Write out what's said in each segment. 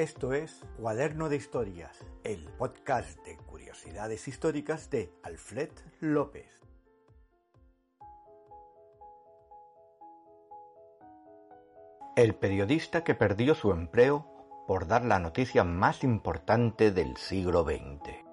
Esto es Cuaderno de Historias, el podcast de curiosidades históricas de Alfred López. El periodista que perdió su empleo por dar la noticia más importante del siglo XX.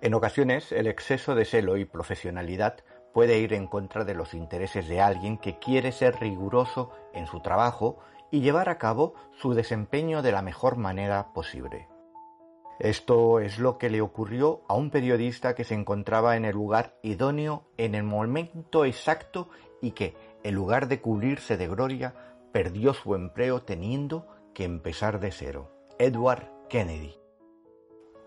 En ocasiones, el exceso de celo y profesionalidad puede ir en contra de los intereses de alguien que quiere ser riguroso en su trabajo y llevar a cabo su desempeño de la mejor manera posible. Esto es lo que le ocurrió a un periodista que se encontraba en el lugar idóneo en el momento exacto y que, en lugar de cubrirse de gloria, perdió su empleo teniendo que empezar de cero. Edward Kennedy.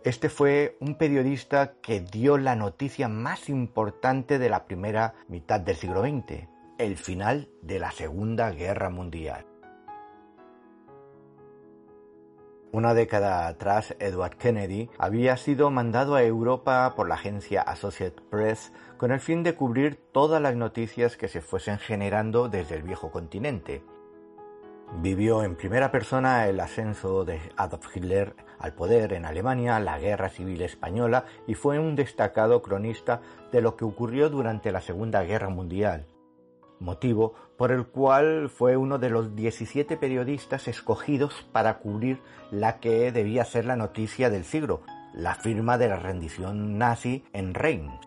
Este fue un periodista que dio la noticia más importante de la primera mitad del siglo XX, el final de la Segunda Guerra Mundial. Una década atrás, Edward Kennedy había sido mandado a Europa por la agencia Associated Press con el fin de cubrir todas las noticias que se fuesen generando desde el viejo continente. Vivió en primera persona el ascenso de Adolf Hitler al poder en Alemania, la Guerra Civil Española y fue un destacado cronista de lo que ocurrió durante la Segunda Guerra Mundial motivo por el cual fue uno de los 17 periodistas escogidos para cubrir la que debía ser la noticia del siglo, la firma de la rendición nazi en Reims.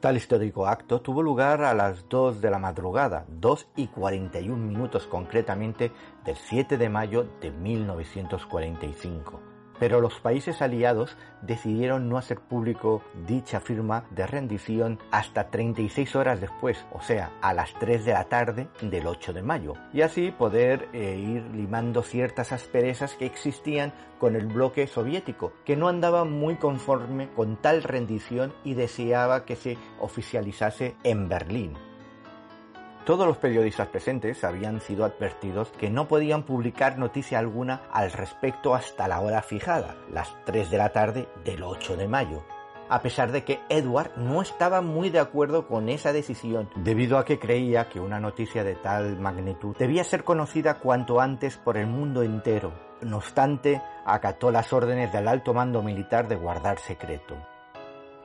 Tal histórico acto tuvo lugar a las 2 de la madrugada, 2 y 41 minutos concretamente del 7 de mayo de 1945 pero los países aliados decidieron no hacer público dicha firma de rendición hasta 36 horas después, o sea, a las 3 de la tarde del 8 de mayo, y así poder eh, ir limando ciertas asperezas que existían con el bloque soviético, que no andaba muy conforme con tal rendición y deseaba que se oficializase en Berlín. Todos los periodistas presentes habían sido advertidos que no podían publicar noticia alguna al respecto hasta la hora fijada, las 3 de la tarde del 8 de mayo, a pesar de que Edward no estaba muy de acuerdo con esa decisión, debido a que creía que una noticia de tal magnitud debía ser conocida cuanto antes por el mundo entero. No obstante, acató las órdenes del alto mando militar de guardar secreto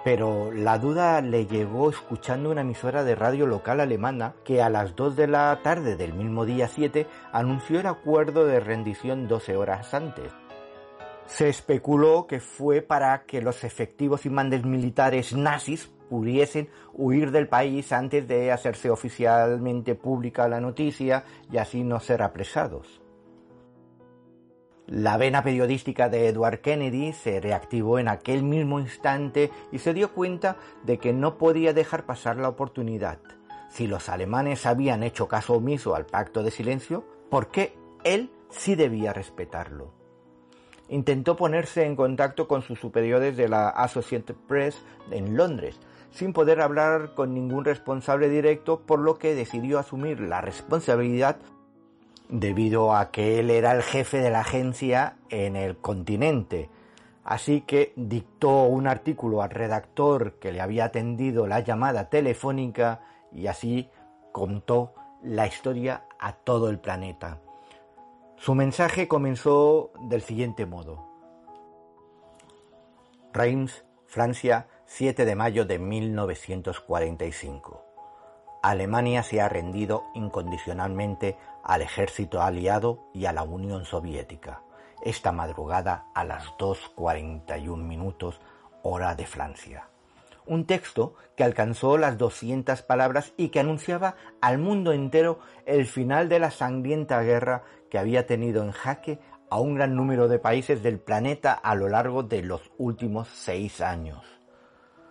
pero la duda le llegó escuchando una emisora de radio local alemana que a las 2 de la tarde del mismo día 7 anunció el acuerdo de rendición 12 horas antes. Se especuló que fue para que los efectivos y mandes militares nazis pudiesen huir del país antes de hacerse oficialmente pública la noticia y así no ser apresados. La vena periodística de Edward Kennedy se reactivó en aquel mismo instante y se dio cuenta de que no podía dejar pasar la oportunidad. Si los alemanes habían hecho caso omiso al pacto de silencio, ¿por qué él sí debía respetarlo? Intentó ponerse en contacto con sus superiores de la Associated Press en Londres, sin poder hablar con ningún responsable directo, por lo que decidió asumir la responsabilidad debido a que él era el jefe de la agencia en el continente. Así que dictó un artículo al redactor que le había atendido la llamada telefónica y así contó la historia a todo el planeta. Su mensaje comenzó del siguiente modo. Reims, Francia, 7 de mayo de 1945. Alemania se ha rendido incondicionalmente al ejército aliado y a la Unión Soviética, esta madrugada a las 2.41 minutos hora de Francia. Un texto que alcanzó las 200 palabras y que anunciaba al mundo entero el final de la sangrienta guerra que había tenido en jaque a un gran número de países del planeta a lo largo de los últimos seis años.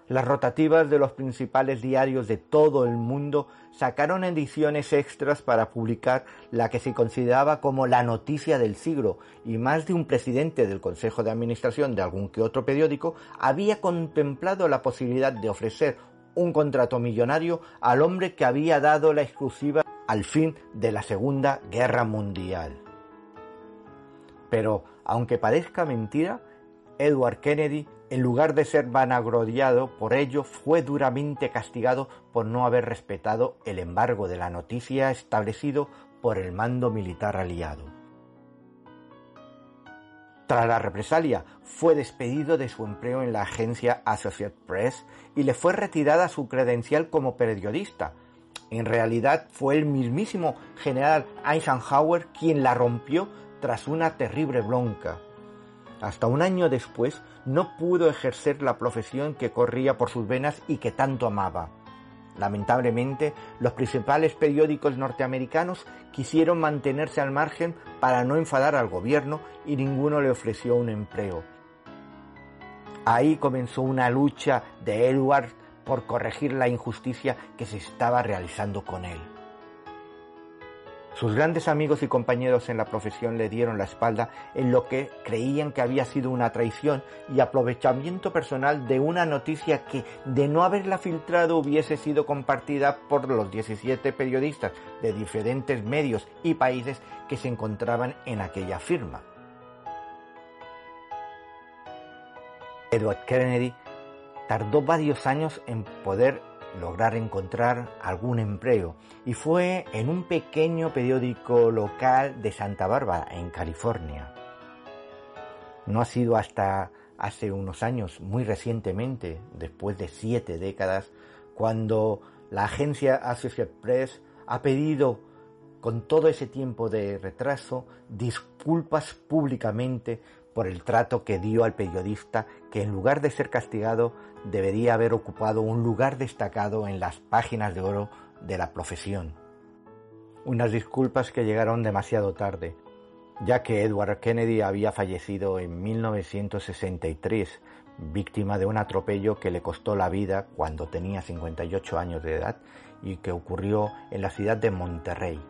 Las rotativas de los principales diarios de todo el mundo sacaron ediciones extras para publicar la que se consideraba como la noticia del siglo y más de un presidente del Consejo de Administración de algún que otro periódico había contemplado la posibilidad de ofrecer un contrato millonario al hombre que había dado la exclusiva al fin de la Segunda Guerra Mundial. Pero, aunque parezca mentira, Edward Kennedy en lugar de ser vanagloriado por ello, fue duramente castigado por no haber respetado el embargo de la noticia establecido por el mando militar aliado. Tras la represalia, fue despedido de su empleo en la agencia Associated Press y le fue retirada su credencial como periodista. En realidad fue el mismísimo general Eisenhower quien la rompió tras una terrible bronca. Hasta un año después no pudo ejercer la profesión que corría por sus venas y que tanto amaba. Lamentablemente, los principales periódicos norteamericanos quisieron mantenerse al margen para no enfadar al gobierno y ninguno le ofreció un empleo. Ahí comenzó una lucha de Edward por corregir la injusticia que se estaba realizando con él. Sus grandes amigos y compañeros en la profesión le dieron la espalda en lo que creían que había sido una traición y aprovechamiento personal de una noticia que, de no haberla filtrado, hubiese sido compartida por los 17 periodistas de diferentes medios y países que se encontraban en aquella firma. Edward Kennedy tardó varios años en poder lograr encontrar algún empleo y fue en un pequeño periódico local de Santa Bárbara, en California. No ha sido hasta hace unos años, muy recientemente, después de siete décadas, cuando la agencia Associated Press ha pedido con todo ese tiempo de retraso disculpas públicamente por el trato que dio al periodista que en lugar de ser castigado debería haber ocupado un lugar destacado en las páginas de oro de la profesión. Unas disculpas que llegaron demasiado tarde, ya que Edward Kennedy había fallecido en 1963, víctima de un atropello que le costó la vida cuando tenía 58 años de edad y que ocurrió en la ciudad de Monterrey,